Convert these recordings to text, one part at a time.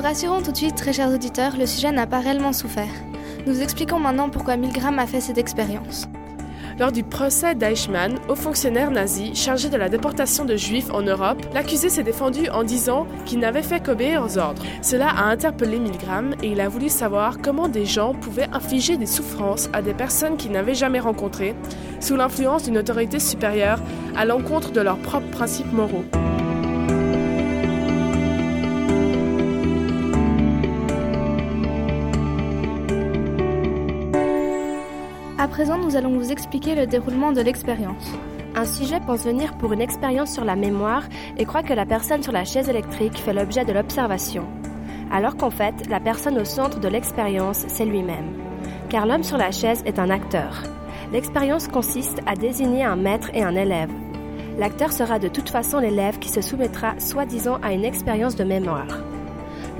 rassurons tout de suite, très chers auditeurs, le sujet n'a pas réellement souffert. Nous vous expliquons maintenant pourquoi Milgram a fait cette expérience. Lors du procès d'Eichmann, haut fonctionnaire nazi chargé de la déportation de juifs en Europe, l'accusé s'est défendu en disant qu'il n'avait fait qu'obéir aux ordres. Cela a interpellé Milgram et il a voulu savoir comment des gens pouvaient infliger des souffrances à des personnes qu'ils n'avaient jamais rencontrées, sous l'influence d'une autorité supérieure à l'encontre de leurs propres principes moraux. À présent, nous allons vous expliquer le déroulement de l'expérience. Un sujet pense venir pour une expérience sur la mémoire et croit que la personne sur la chaise électrique fait l'objet de l'observation. Alors qu'en fait, la personne au centre de l'expérience, c'est lui-même. Car l'homme sur la chaise est un acteur. L'expérience consiste à désigner un maître et un élève. L'acteur sera de toute façon l'élève qui se soumettra soi-disant à une expérience de mémoire.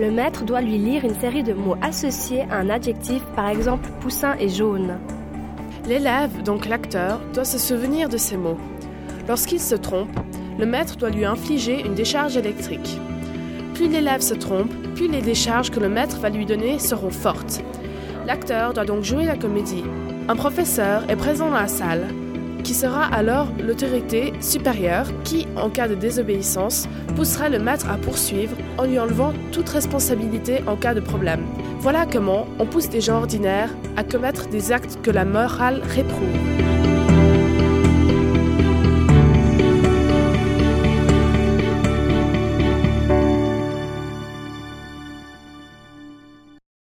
Le maître doit lui lire une série de mots associés à un adjectif, par exemple poussin et jaune. L'élève, donc l'acteur, doit se souvenir de ces mots. Lorsqu'il se trompe, le maître doit lui infliger une décharge électrique. Plus l'élève se trompe, plus les décharges que le maître va lui donner seront fortes. L'acteur doit donc jouer la comédie. Un professeur est présent dans la salle, qui sera alors l'autorité supérieure qui, en cas de désobéissance, poussera le maître à poursuivre en lui enlevant toute responsabilité en cas de problème. Voilà comment on pousse des gens ordinaires à commettre des actes que la morale réprouve.